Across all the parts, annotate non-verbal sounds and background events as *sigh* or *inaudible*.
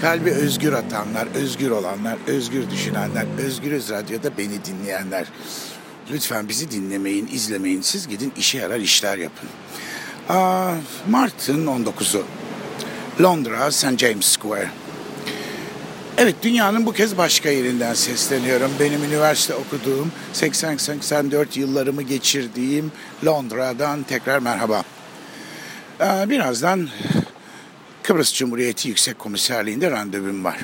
kalbi özgür atanlar, özgür olanlar, özgür düşünenler, Özgürüz Radyo'da beni dinleyenler. Lütfen bizi dinlemeyin, izlemeyin. Siz gidin işe yarar işler yapın. Aa, Mart'ın 19'u. Londra, St. James Square. Evet, dünyanın bu kez başka yerinden sesleniyorum. Benim üniversite okuduğum, 80-84 yıllarımı geçirdiğim Londra'dan tekrar merhaba. Birazdan Kıbrıs Cumhuriyeti Yüksek Komiserliği'nde randevum var.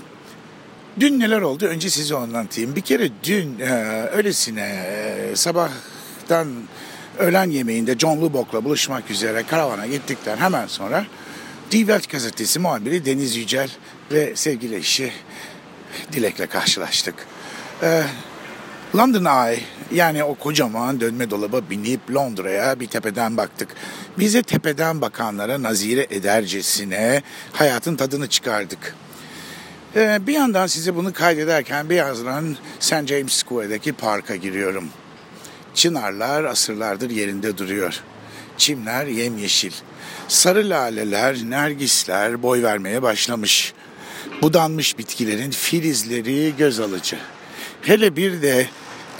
Dün neler oldu? Önce size anlatayım. Bir kere dün e, öylesine e, sabahtan öğlen yemeğinde John Lubbock'la buluşmak üzere karavana gittikten hemen sonra Die Welt gazetesi muhabiri Deniz Yücel ve sevgili eşi Dilek'le karşılaştık. Ee, London Eye yani o kocaman dönme dolaba binip Londra'ya bir tepeden baktık. Bize tepeden bakanlara nazire edercesine hayatın tadını çıkardık. Ee, bir yandan size bunu kaydederken birazdan St. James Square'daki parka giriyorum. Çınarlar asırlardır yerinde duruyor. Çimler yemyeşil. Sarı laleler, nergisler boy vermeye başlamış. Budanmış bitkilerin filizleri göz alıcı. Hele bir de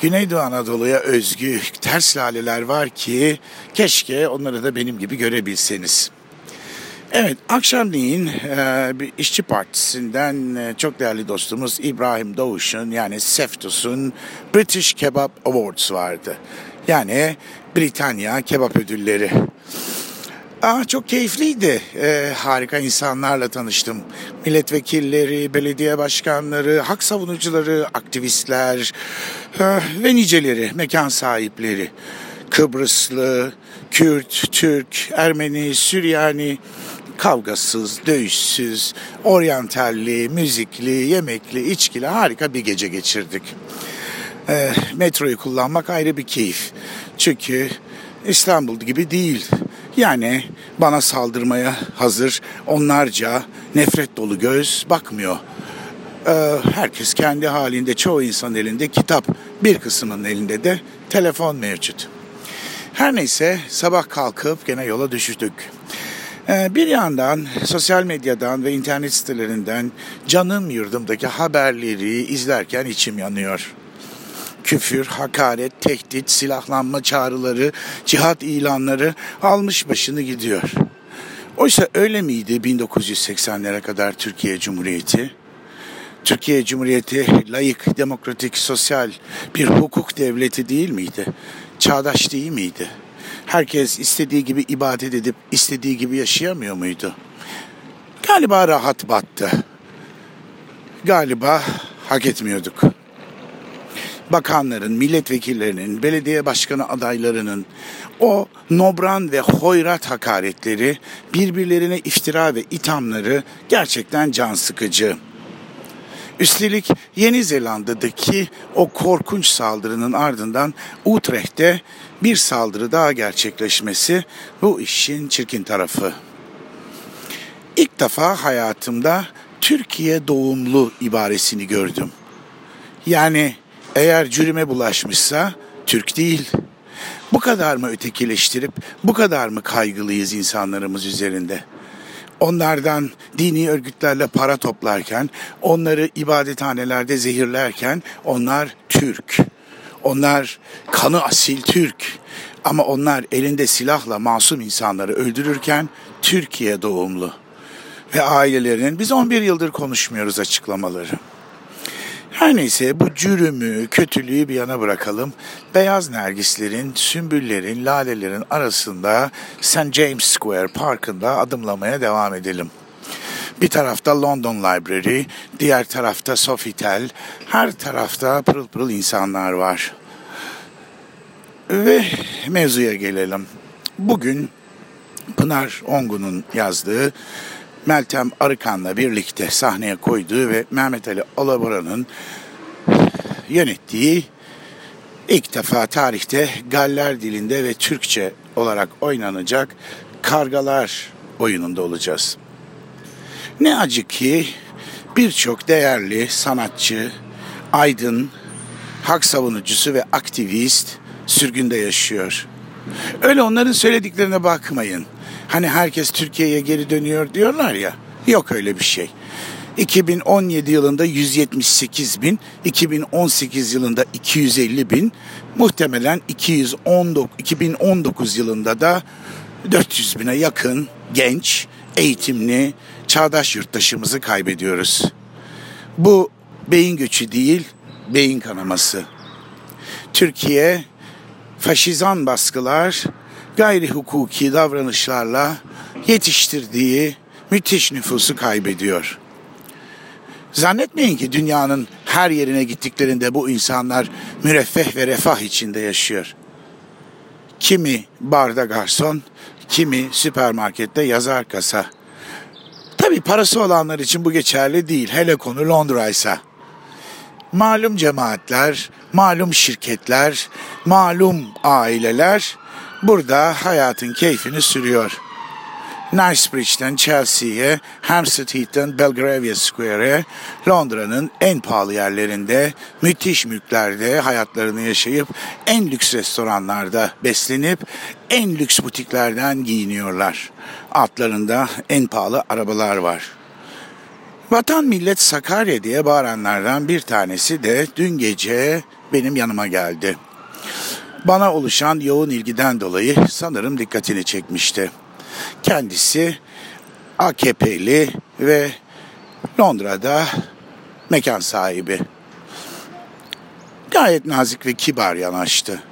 Güneydoğu Anadolu'ya özgü ters laleler var ki keşke onları da benim gibi görebilseniz. Evet, akşamleyin e, bir işçi partisinden e, çok değerli dostumuz İbrahim Doğuş'un yani Seftus'un British Kebab Awards vardı. Yani Britanya Kebap Ödülleri. Aa, çok keyifliydi. Ee, harika insanlarla tanıştım. Milletvekilleri, belediye başkanları, hak savunucuları, aktivistler e, ve niceleri, mekan sahipleri. Kıbrıslı, Kürt, Türk, Ermeni, Süryani, kavgasız, dövüşsüz, oryantalli, müzikli, yemekli, içkili harika bir gece geçirdik. E, metroyu kullanmak ayrı bir keyif. Çünkü İstanbul gibi değil. Yani bana saldırmaya hazır onlarca nefret dolu göz bakmıyor. Ee, herkes kendi halinde, çoğu insan elinde kitap, bir kısmının elinde de telefon mevcut. Her neyse sabah kalkıp gene yola düştük. Ee, bir yandan sosyal medyadan ve internet sitelerinden canım yurdumdaki haberleri izlerken içim yanıyor küfür, hakaret, tehdit, silahlanma çağrıları, cihat ilanları almış başını gidiyor. Oysa öyle miydi 1980'lere kadar Türkiye Cumhuriyeti? Türkiye Cumhuriyeti layık, demokratik, sosyal bir hukuk devleti değil miydi? Çağdaş değil miydi? Herkes istediği gibi ibadet edip istediği gibi yaşayamıyor muydu? Galiba rahat battı. Galiba hak etmiyorduk bakanların, milletvekillerinin, belediye başkanı adaylarının o nobran ve hoyrat hakaretleri, birbirlerine iftira ve ithamları gerçekten can sıkıcı. Üstelik Yeni Zelanda'daki o korkunç saldırının ardından Utrecht'te bir saldırı daha gerçekleşmesi bu işin çirkin tarafı. İlk defa hayatımda Türkiye doğumlu ibaresini gördüm. Yani eğer cürüme bulaşmışsa Türk değil. Bu kadar mı ötekileştirip bu kadar mı kaygılıyız insanlarımız üzerinde? Onlardan dini örgütlerle para toplarken, onları ibadethanelerde zehirlerken onlar Türk. Onlar kanı asil Türk. Ama onlar elinde silahla masum insanları öldürürken Türkiye doğumlu. Ve ailelerinin biz 11 yıldır konuşmuyoruz açıklamaları. Her neyse bu cürümü, kötülüğü bir yana bırakalım. Beyaz nergislerin, sümbüllerin, lalelerin arasında St. James Square Parkı'nda adımlamaya devam edelim. Bir tarafta London Library, diğer tarafta Sofitel, her tarafta pırıl pırıl insanlar var. Ve mevzuya gelelim. Bugün Pınar Ongun'un yazdığı Meltem Arıkan'la birlikte sahneye koyduğu ve Mehmet Ali Alabora'nın yönettiği ilk defa tarihte Galler dilinde ve Türkçe olarak oynanacak Kargalar oyununda olacağız. Ne acı ki birçok değerli sanatçı, aydın, hak savunucusu ve aktivist sürgünde yaşıyor. Öyle onların söylediklerine bakmayın. Hani herkes Türkiye'ye geri dönüyor diyorlar ya. Yok öyle bir şey. 2017 yılında 178 bin, 2018 yılında 250 bin, muhtemelen 219, 2019 yılında da 400 bine yakın genç, eğitimli, çağdaş yurttaşımızı kaybediyoruz. Bu beyin göçü değil, beyin kanaması. Türkiye faşizan baskılar, gayri hukuki davranışlarla yetiştirdiği müthiş nüfusu kaybediyor. Zannetmeyin ki dünyanın her yerine gittiklerinde bu insanlar müreffeh ve refah içinde yaşıyor. Kimi barda garson, kimi süpermarkette yazar kasa. Tabi parası olanlar için bu geçerli değil. Hele konu Londra ise. Malum cemaatler, malum şirketler, malum aileler burada hayatın keyfini sürüyor. Knightsbridge'den Chelsea'ye, Hampstead Heath'ten Belgravia Square'e, Londra'nın en pahalı yerlerinde, müthiş mülklerde hayatlarını yaşayıp en lüks restoranlarda beslenip en lüks butiklerden giyiniyorlar. Altlarında en pahalı arabalar var. Vatan millet Sakarya diye bağıranlardan bir tanesi de dün gece benim yanıma geldi. Bana oluşan yoğun ilgiden dolayı sanırım dikkatini çekmişti. Kendisi AKP'li ve Londra'da mekan sahibi. Gayet nazik ve kibar yanaştı.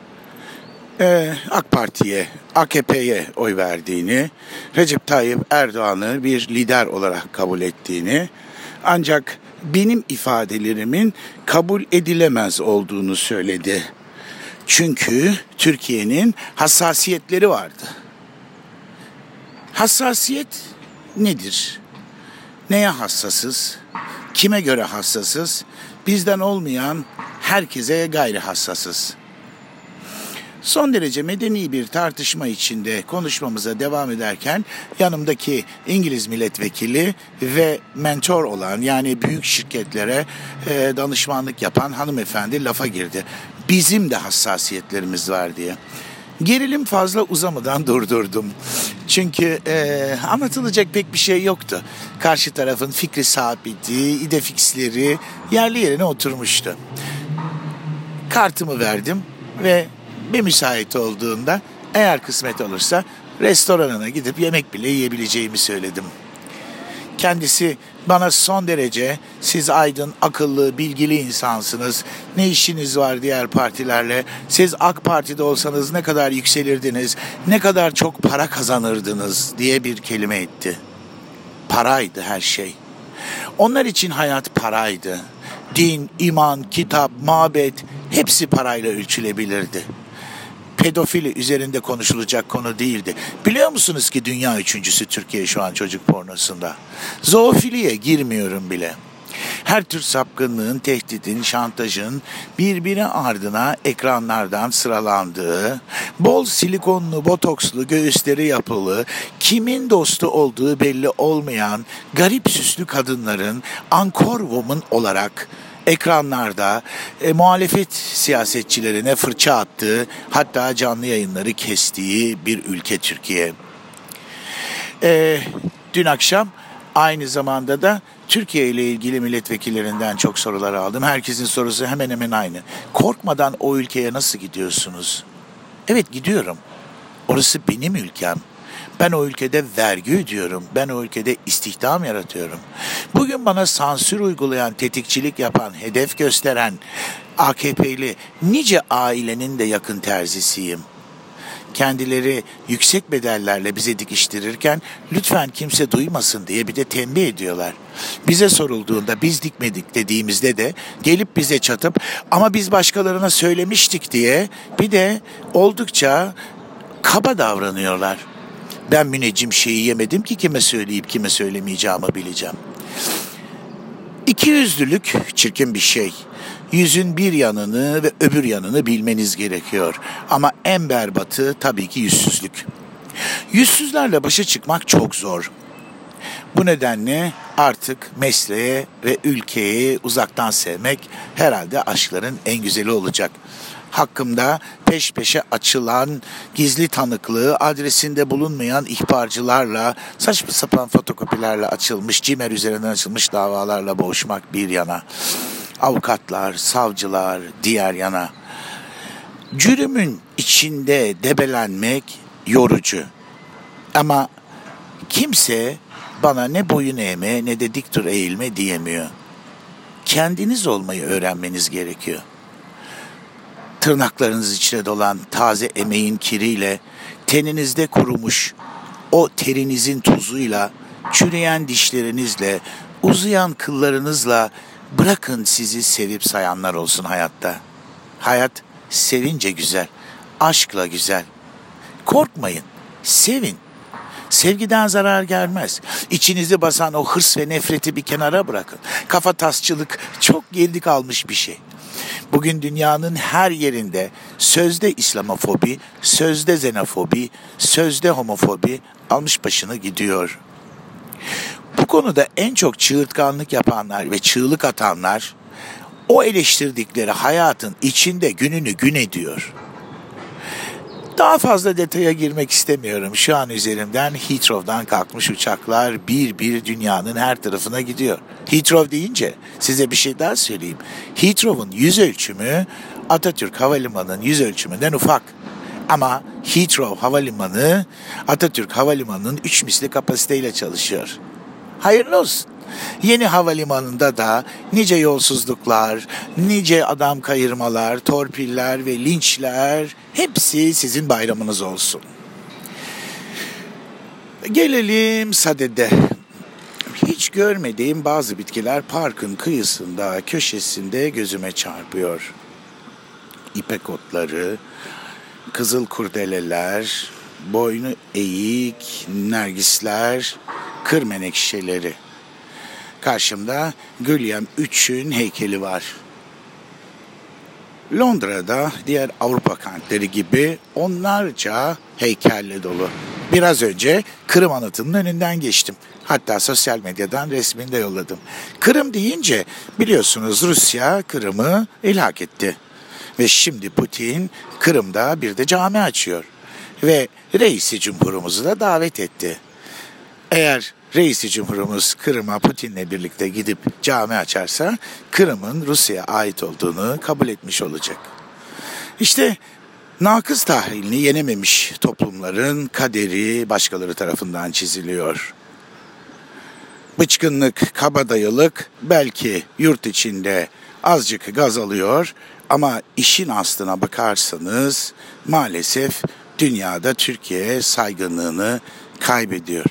Ee, AK Parti'ye, AKP'ye oy verdiğini, Recep Tayyip Erdoğan'ı bir lider olarak kabul ettiğini, ancak benim ifadelerimin kabul edilemez olduğunu söyledi. Çünkü Türkiye'nin hassasiyetleri vardı. Hassasiyet nedir? Neye hassasız? Kime göre hassasız? Bizden olmayan herkese gayri hassasız. Son derece medeni bir tartışma içinde konuşmamıza devam ederken yanımdaki İngiliz milletvekili ve mentor olan yani büyük şirketlere e, danışmanlık yapan hanımefendi lafa girdi. Bizim de hassasiyetlerimiz var diye. Gerilim fazla uzamadan *laughs* durdurdum. Çünkü e, anlatılacak pek bir şey yoktu. Karşı tarafın fikri sabiti, idefixleri yerli yerine oturmuştu. Kartımı verdim ve bir müsait olduğunda eğer kısmet olursa restoranına gidip yemek bile yiyebileceğimi söyledim. Kendisi bana son derece siz aydın, akıllı, bilgili insansınız. Ne işiniz var diğer partilerle? Siz AK Parti'de olsanız ne kadar yükselirdiniz, ne kadar çok para kazanırdınız diye bir kelime etti. Paraydı her şey. Onlar için hayat paraydı. Din, iman, kitap, mabet hepsi parayla ölçülebilirdi pedofili üzerinde konuşulacak konu değildi. Biliyor musunuz ki dünya üçüncüsü Türkiye şu an çocuk pornosunda? Zoofiliye girmiyorum bile. Her tür sapkınlığın, tehditin, şantajın birbiri ardına ekranlardan sıralandığı, bol silikonlu, botokslu, göğüsleri yapılı, kimin dostu olduğu belli olmayan garip süslü kadınların ankor woman olarak ekranlarda e, muhalefet siyasetçilerine fırça attığı hatta canlı yayınları kestiği bir ülke Türkiye. E, dün akşam aynı zamanda da Türkiye ile ilgili milletvekillerinden çok sorular aldım. Herkesin sorusu hemen hemen aynı. Korkmadan o ülkeye nasıl gidiyorsunuz? Evet gidiyorum. Orası benim ülkem. Ben o ülkede vergi ödüyorum. Ben o ülkede istihdam yaratıyorum. Bugün bana sansür uygulayan, tetikçilik yapan, hedef gösteren AKP'li nice ailenin de yakın terzisiyim kendileri yüksek bedellerle bize dikiştirirken lütfen kimse duymasın diye bir de tembih ediyorlar. Bize sorulduğunda biz dikmedik dediğimizde de gelip bize çatıp ama biz başkalarına söylemiştik diye bir de oldukça kaba davranıyorlar. Ben müneccim şeyi yemedim ki kime söyleyip kime söylemeyeceğimi bileceğim. İki yüzlülük çirkin bir şey. Yüzün bir yanını ve öbür yanını bilmeniz gerekiyor. Ama en berbatı tabii ki yüzsüzlük. Yüzsüzlerle başa çıkmak çok zor. Bu nedenle artık mesleğe ve ülkeyi uzaktan sevmek herhalde aşkların en güzeli olacak. Hakkımda peş peşe açılan gizli tanıklığı adresinde bulunmayan ihbarcılarla saçma sapan fotokopilerle açılmış cimer üzerinden açılmış davalarla boğuşmak bir yana avukatlar, savcılar diğer yana cürümün içinde debelenmek yorucu ama kimse bana ne boyun eğme ne de dik dur eğilme diyemiyor. Kendiniz olmayı öğrenmeniz gerekiyor. Tırnaklarınız içine dolan taze emeğin kiriyle, teninizde kurumuş o terinizin tuzuyla, çürüyen dişlerinizle, uzayan kıllarınızla bırakın sizi sevip sayanlar olsun hayatta. Hayat sevince güzel, aşkla güzel. Korkmayın, sevin. Sevgiden zarar gelmez. İçinizi basan o hırs ve nefreti bir kenara bırakın. Kafa tasçılık çok geride kalmış bir şey. Bugün dünyanın her yerinde sözde İslamofobi, sözde xenofobi, sözde homofobi almış başını gidiyor. Bu konuda en çok çığırtkanlık yapanlar ve çığlık atanlar o eleştirdikleri hayatın içinde gününü gün ediyor. Daha fazla detaya girmek istemiyorum. Şu an üzerimden Heathrow'dan kalkmış uçaklar bir bir dünyanın her tarafına gidiyor. Heathrow deyince size bir şey daha söyleyeyim. Heathrow'un yüz ölçümü Atatürk Havalimanı'nın yüz ölçümünden ufak. Ama Heathrow Havalimanı Atatürk Havalimanı'nın üç misli kapasiteyle çalışıyor. Hayırlı olsun. Yeni havalimanında da nice yolsuzluklar, nice adam kayırmalar, torpiller ve linçler hepsi sizin bayramınız olsun. Gelelim sadede. Hiç görmediğim bazı bitkiler parkın kıyısında, köşesinde gözüme çarpıyor. İpek otları, kızıl kurdeleler, boynu eğik, nergisler, kır menekşeleri. Karşımda William III'ün heykeli var. Londra'da diğer Avrupa kentleri gibi onlarca heykelle dolu. Biraz önce Kırım anıtının önünden geçtim. Hatta sosyal medyadan resmini de yolladım. Kırım deyince biliyorsunuz Rusya Kırım'ı ilhak etti. Ve şimdi Putin Kırım'da bir de cami açıyor. Ve reisi cumhurumuzu da davet etti. Eğer reisi cumhurumuz Kırım'a Putin'le birlikte gidip cami açarsa Kırım'ın Rusya'ya ait olduğunu kabul etmiş olacak. İşte nakız tahlilini yenememiş toplumların kaderi başkaları tarafından çiziliyor. Bıçkınlık, kabadayılık belki yurt içinde azıcık gaz alıyor ama işin aslına bakarsanız maalesef dünyada Türkiye saygınlığını kaybediyor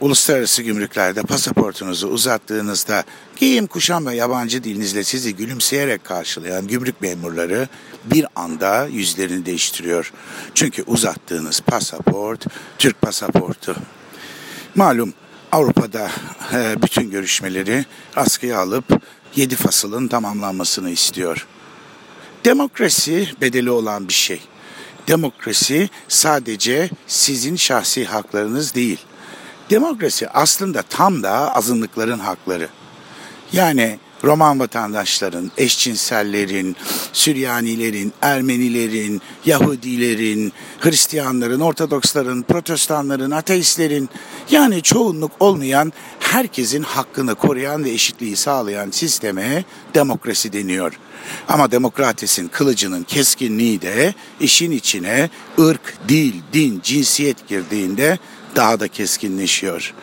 uluslararası gümrüklerde pasaportunuzu uzattığınızda giyim, kuşam ve yabancı dilinizle sizi gülümseyerek karşılayan gümrük memurları bir anda yüzlerini değiştiriyor. Çünkü uzattığınız pasaport Türk pasaportu. Malum Avrupa'da e, bütün görüşmeleri askıya alıp yedi fasılın tamamlanmasını istiyor. Demokrasi bedeli olan bir şey. Demokrasi sadece sizin şahsi haklarınız değil Demokrasi aslında tam da azınlıkların hakları. Yani Roman vatandaşların, eşcinsellerin, Süryanilerin, Ermenilerin, Yahudilerin, Hristiyanların, Ortodoksların, Protestanların, ateistlerin yani çoğunluk olmayan herkesin hakkını koruyan ve eşitliği sağlayan sisteme demokrasi deniyor. Ama demokratesin kılıcının keskinliği de işin içine ırk, dil, din, cinsiyet girdiğinde daha da keskinleşiyor.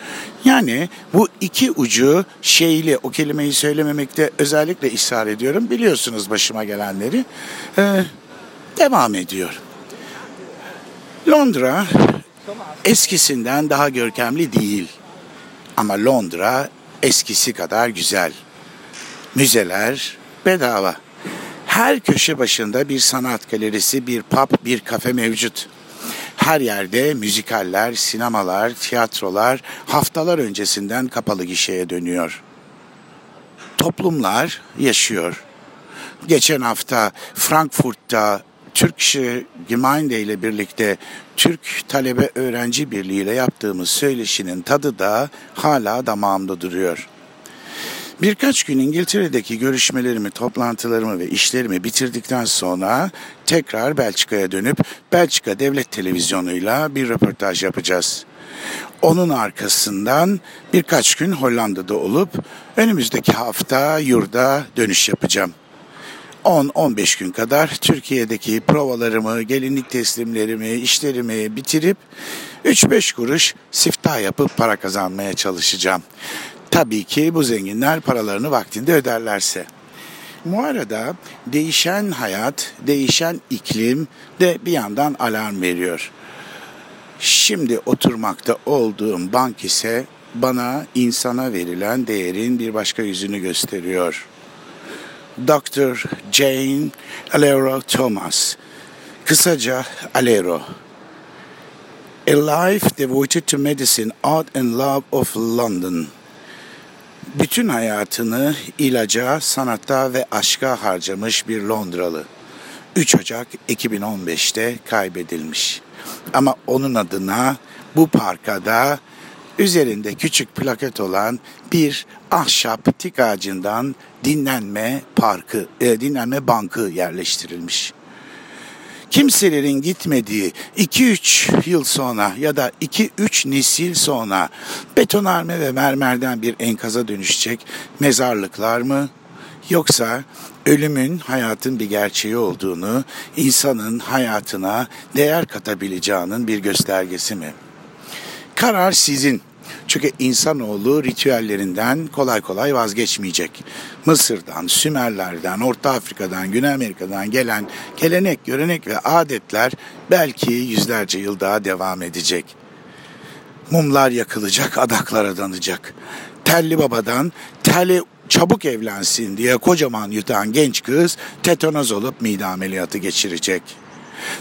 Yani bu iki ucu şeyli o kelimeyi söylememekte özellikle ısrar ediyorum. Biliyorsunuz başıma gelenleri. Ee, devam ediyor. Londra eskisinden daha görkemli değil. Ama Londra eskisi kadar güzel. Müzeler bedava. Her köşe başında bir sanat galerisi, bir pub, bir kafe mevcut. Her yerde müzikaller, sinemalar, tiyatrolar haftalar öncesinden kapalı gişeye dönüyor. Toplumlar yaşıyor. Geçen hafta Frankfurt'ta Türkçe Gemeinde ile birlikte Türk Talebe Öğrenci Birliği ile yaptığımız söyleşinin tadı da hala damağımda duruyor. Birkaç gün İngiltere'deki görüşmelerimi, toplantılarımı ve işlerimi bitirdikten sonra tekrar Belçika'ya dönüp Belçika Devlet Televizyonu'yla bir röportaj yapacağız. Onun arkasından birkaç gün Hollanda'da olup önümüzdeki hafta yurda dönüş yapacağım. 10-15 gün kadar Türkiye'deki provalarımı, gelinlik teslimlerimi, işlerimi bitirip 3-5 kuruş siftah yapıp para kazanmaya çalışacağım. Tabii ki bu zenginler paralarını vaktinde öderlerse. Bu arada değişen hayat, değişen iklim de bir yandan alarm veriyor. Şimdi oturmakta olduğum bank ise bana insana verilen değerin bir başka yüzünü gösteriyor. Dr. Jane Alero Thomas, kısaca Alero. A life devoted to medicine, art and love of London bütün hayatını ilaca, sanatta ve aşka harcamış bir Londralı. 3 Ocak 2015'te kaybedilmiş. Ama onun adına bu parkada üzerinde küçük plaket olan bir ahşap tik ağacından dinlenme parkı, e, dinlenme bankı yerleştirilmiş kimselerin gitmediği 2-3 yıl sonra ya da 2-3 nesil sonra betonarme ve mermerden bir enkaza dönüşecek mezarlıklar mı? Yoksa ölümün hayatın bir gerçeği olduğunu, insanın hayatına değer katabileceğinin bir göstergesi mi? Karar sizin. Çünkü insanoğlu ritüellerinden kolay kolay vazgeçmeyecek. Mısır'dan, Sümerlerden, Orta Afrika'dan, Güney Amerika'dan gelen gelenek, görenek ve adetler belki yüzlerce yıl daha devam edecek. Mumlar yakılacak, adaklar adanacak. Telli babadan telli çabuk evlensin diye kocaman yutan genç kız tetanoz olup mide ameliyatı geçirecek.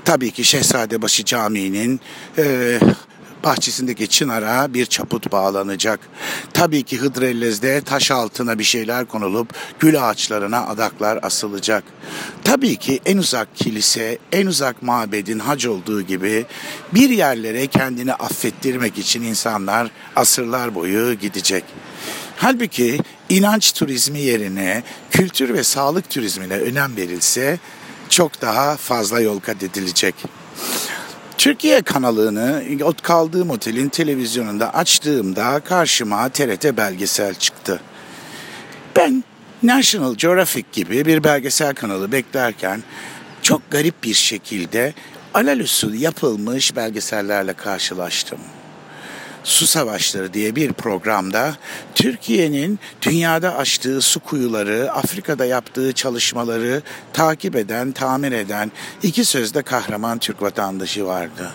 Tabii ki Şehzadebaşı Camii'nin e, bahçesindeki çınara bir çaput bağlanacak. Tabii ki Hıdrellez'de taş altına bir şeyler konulup gül ağaçlarına adaklar asılacak. Tabii ki en uzak kilise, en uzak mabedin hac olduğu gibi bir yerlere kendini affettirmek için insanlar asırlar boyu gidecek. Halbuki inanç turizmi yerine kültür ve sağlık turizmine önem verilse çok daha fazla yol kat edilecek. Türkiye kanalını kaldığım otelin televizyonunda açtığımda karşıma TRT belgesel çıktı. Ben National Geographic gibi bir belgesel kanalı beklerken çok garip bir şekilde alelüsül yapılmış belgesellerle karşılaştım. Su Savaşları diye bir programda Türkiye'nin dünyada açtığı su kuyuları, Afrika'da yaptığı çalışmaları takip eden, tamir eden iki sözde kahraman Türk vatandaşı vardı.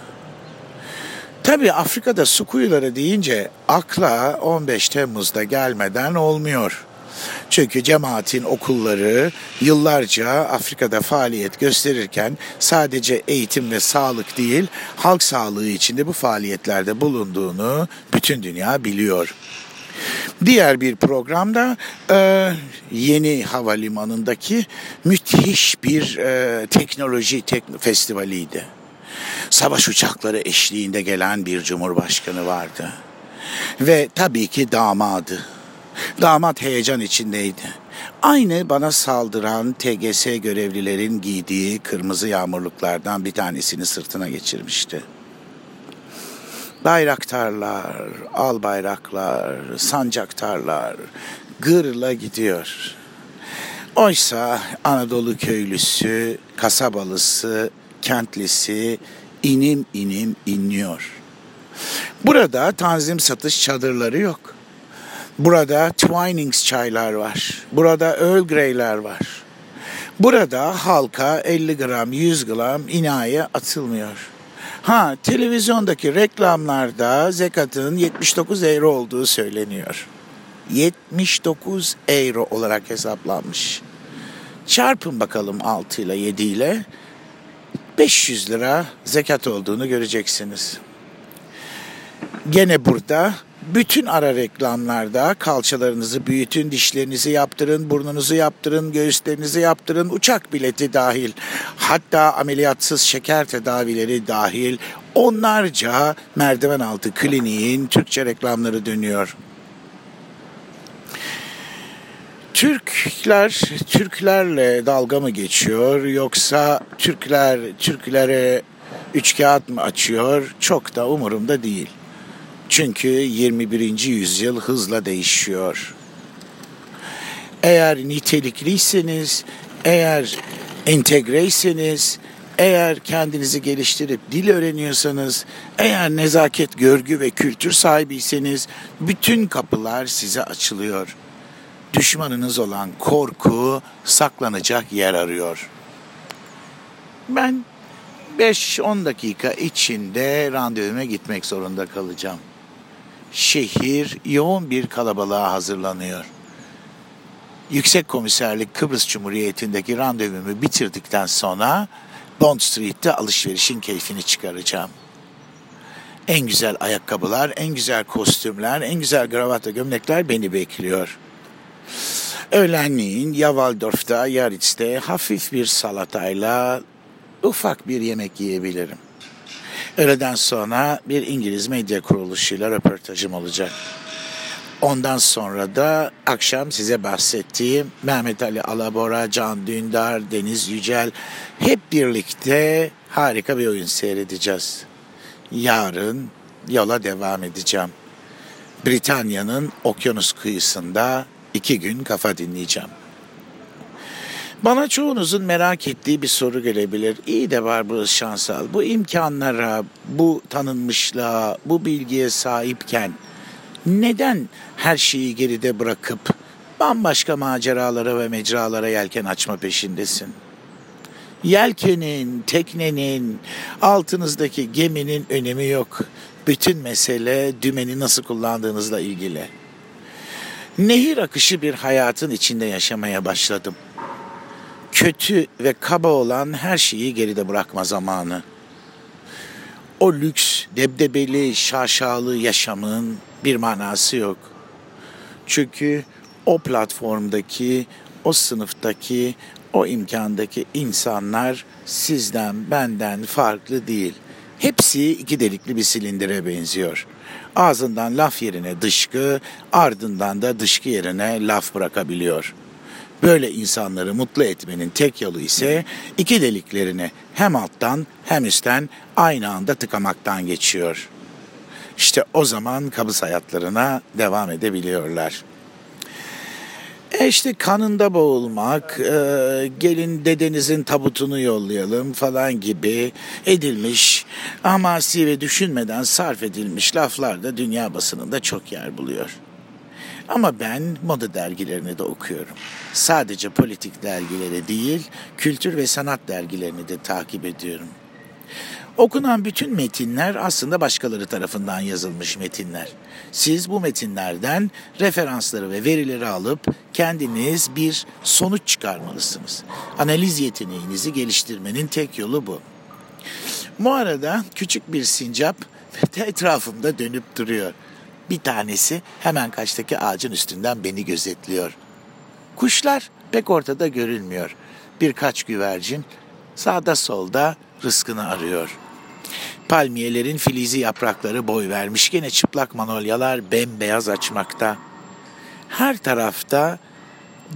Tabi Afrika'da su kuyuları deyince akla 15 Temmuz'da gelmeden olmuyor. Çünkü cemaatin okulları yıllarca Afrika'da faaliyet gösterirken sadece eğitim ve sağlık değil, halk sağlığı içinde bu faaliyetlerde bulunduğunu bütün dünya biliyor. Diğer bir programda e, yeni havalimanındaki müthiş bir e, teknoloji tek- festivaliydi. Savaş uçakları eşliğinde gelen bir cumhurbaşkanı vardı. Ve tabii ki damadı. Damat heyecan içindeydi. Aynı bana saldıran TGS görevlilerin giydiği kırmızı yağmurluklardan bir tanesini sırtına geçirmişti. Bayraktarlar, al bayraklar, sancaktarlar gırla gidiyor. Oysa Anadolu köylüsü, kasabalısı, kentlisi inim inim inliyor. Burada tanzim satış çadırları yok. Burada Twinings çaylar var. Burada Earl Grey'ler var. Burada halka 50 gram, 100 gram inaye atılmıyor. Ha, televizyondaki reklamlarda zekatın 79 euro olduğu söyleniyor. 79 euro olarak hesaplanmış. Çarpın bakalım 6 ile 7 ile 500 lira zekat olduğunu göreceksiniz. Gene burada bütün ara reklamlarda kalçalarınızı büyütün, dişlerinizi yaptırın, burnunuzu yaptırın, göğüslerinizi yaptırın, uçak bileti dahil. Hatta ameliyatsız şeker tedavileri dahil onlarca merdiven altı kliniğin Türkçe reklamları dönüyor. Türkler Türklerle dalga mı geçiyor yoksa Türkler Türklere üç kağıt mı açıyor çok da umurumda değil. Çünkü 21. yüzyıl hızla değişiyor. Eğer nitelikliyseniz, eğer entegreyseniz, eğer kendinizi geliştirip dil öğreniyorsanız, eğer nezaket, görgü ve kültür sahibiyseniz bütün kapılar size açılıyor. Düşmanınız olan korku saklanacak yer arıyor. Ben 5-10 dakika içinde randevuma gitmek zorunda kalacağım. Şehir yoğun bir kalabalığa hazırlanıyor. Yüksek Komiserlik Kıbrıs Cumhuriyeti'ndeki randevumu bitirdikten sonra Bond Street'te alışverişin keyfini çıkaracağım. En güzel ayakkabılar, en güzel kostümler, en güzel gravata gömlekler beni bekliyor. Öğlenliğin ya Waldorf'ta ya Ritz'te hafif bir salatayla ufak bir yemek yiyebilirim. Öğleden sonra bir İngiliz medya kuruluşuyla röportajım olacak. Ondan sonra da akşam size bahsettiğim Mehmet Ali Alabora, Can Dündar, Deniz Yücel hep birlikte harika bir oyun seyredeceğiz. Yarın yola devam edeceğim. Britanya'nın okyanus kıyısında iki gün kafa dinleyeceğim. Bana çoğunuzun merak ettiği bir soru gelebilir. İyi de var bu şansal. Bu imkanlara, bu tanınmışlığa, bu bilgiye sahipken neden her şeyi geride bırakıp bambaşka maceralara ve mecralara yelken açma peşindesin? Yelkenin, teknenin, altınızdaki geminin önemi yok. Bütün mesele dümeni nasıl kullandığınızla ilgili. Nehir akışı bir hayatın içinde yaşamaya başladım. Kötü ve kaba olan her şeyi geride bırakma zamanı. O lüks, debdebeli, şaşalı yaşamın bir manası yok. Çünkü o platformdaki, o sınıftaki, o imkandaki insanlar sizden, benden farklı değil. Hepsi iki delikli bir silindire benziyor. Ağzından laf yerine dışkı, ardından da dışkı yerine laf bırakabiliyor. Böyle insanları mutlu etmenin tek yolu ise iki deliklerini hem alttan hem üstten aynı anda tıkamaktan geçiyor.'' İşte o zaman kabız hayatlarına devam edebiliyorlar. E işte kanında boğulmak, e, gelin dedenizin tabutunu yollayalım falan gibi edilmiş amasi ve düşünmeden sarf edilmiş laflar da dünya basınında çok yer buluyor. Ama ben moda dergilerini de okuyorum. Sadece politik dergileri değil, kültür ve sanat dergilerini de takip ediyorum. Okunan bütün metinler aslında başkaları tarafından yazılmış metinler. Siz bu metinlerden referansları ve verileri alıp kendiniz bir sonuç çıkarmalısınız. Analiz yeteneğinizi geliştirmenin tek yolu bu. Bu arada küçük bir sincap *laughs* etrafımda dönüp duruyor. Bir tanesi hemen kaçtaki ağacın üstünden beni gözetliyor. Kuşlar pek ortada görülmüyor. Birkaç güvercin sağda solda rızkını arıyor. Palmiyelerin filizi yaprakları boy vermiş gene çıplak manolyalar bembeyaz açmakta. Her tarafta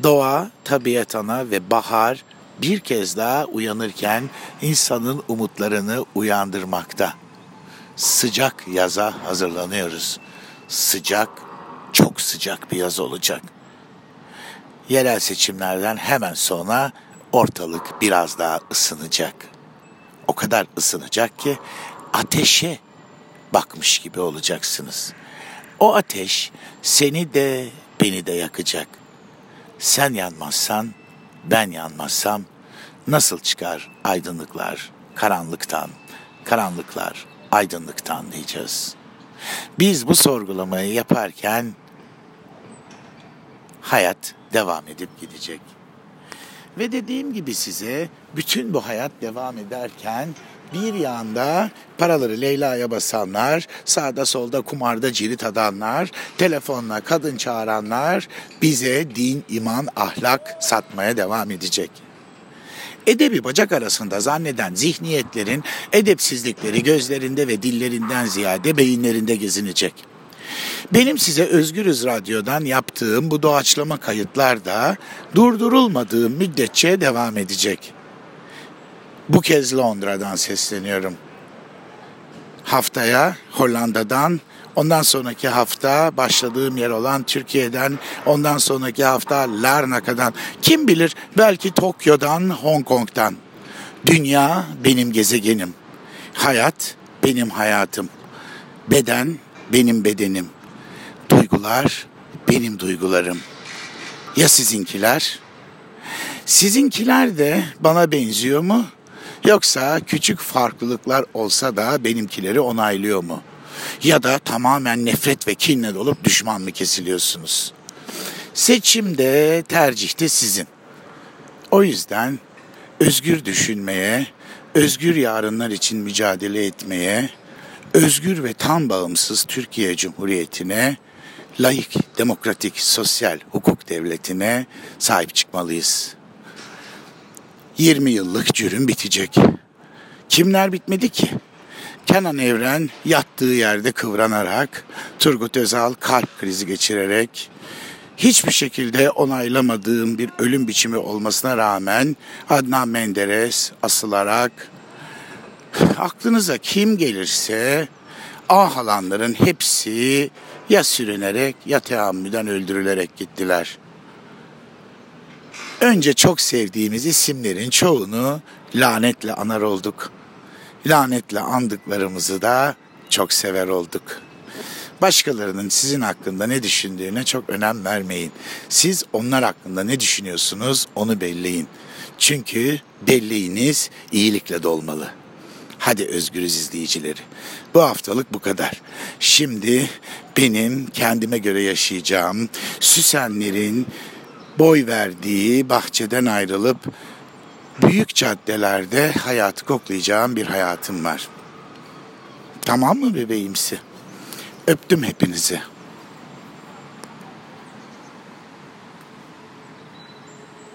doğa, tabiat ana ve bahar bir kez daha uyanırken insanın umutlarını uyandırmakta. Sıcak yaza hazırlanıyoruz. Sıcak, çok sıcak bir yaz olacak. Yerel seçimlerden hemen sonra ortalık biraz daha ısınacak. O kadar ısınacak ki ateşe bakmış gibi olacaksınız. O ateş seni de beni de yakacak. Sen yanmazsan, ben yanmazsam nasıl çıkar aydınlıklar karanlıktan, karanlıklar aydınlıktan diyeceğiz. Biz bu sorgulamayı yaparken hayat devam edip gidecek. Ve dediğim gibi size bütün bu hayat devam ederken bir yanda paraları Leyla'ya basanlar, sağda solda kumarda cirit adanlar, telefonla kadın çağıranlar bize din, iman, ahlak satmaya devam edecek. Edebi bacak arasında zanneden zihniyetlerin edepsizlikleri gözlerinde ve dillerinden ziyade beyinlerinde gezinecek. Benim size Özgürüz Radyo'dan yaptığım bu doğaçlama kayıtlar da durdurulmadığım müddetçe devam edecek. Bu kez Londra'dan sesleniyorum. Haftaya Hollanda'dan, ondan sonraki hafta başladığım yer olan Türkiye'den, ondan sonraki hafta Larnaka'dan, kim bilir belki Tokyo'dan, Hong Kong'dan. Dünya benim gezegenim. Hayat benim hayatım. Beden benim bedenim. Duygular benim duygularım. Ya sizinkiler? Sizinkiler de bana benziyor mu? Yoksa küçük farklılıklar olsa da benimkileri onaylıyor mu? Ya da tamamen nefret ve kinle dolup düşman mı kesiliyorsunuz? Seçimde, tercihte sizin. O yüzden özgür düşünmeye, özgür yarınlar için mücadele etmeye, özgür ve tam bağımsız Türkiye Cumhuriyeti'ne, layık, demokratik, sosyal hukuk devletine sahip çıkmalıyız. 20 yıllık cürüm bitecek. Kimler bitmedi ki? Kenan Evren yattığı yerde kıvranarak, Turgut Özal kalp krizi geçirerek, hiçbir şekilde onaylamadığım bir ölüm biçimi olmasına rağmen Adnan Menderes asılarak aklınıza kim gelirse ah alanların hepsi ya sürünerek ya teammüden öldürülerek gittiler. Önce çok sevdiğimiz isimlerin çoğunu lanetle anar olduk. Lanetle andıklarımızı da çok sever olduk. Başkalarının sizin hakkında ne düşündüğüne çok önem vermeyin. Siz onlar hakkında ne düşünüyorsunuz onu belleyin. Çünkü belleğiniz iyilikle dolmalı. Hadi özgürüz izleyicileri. Bu haftalık bu kadar. Şimdi benim kendime göre yaşayacağım Süsenlerin boy verdiği bahçeden ayrılıp büyük caddelerde hayatı koklayacağım bir hayatım var. Tamam mı bebeğimsi? Öptüm hepinizi.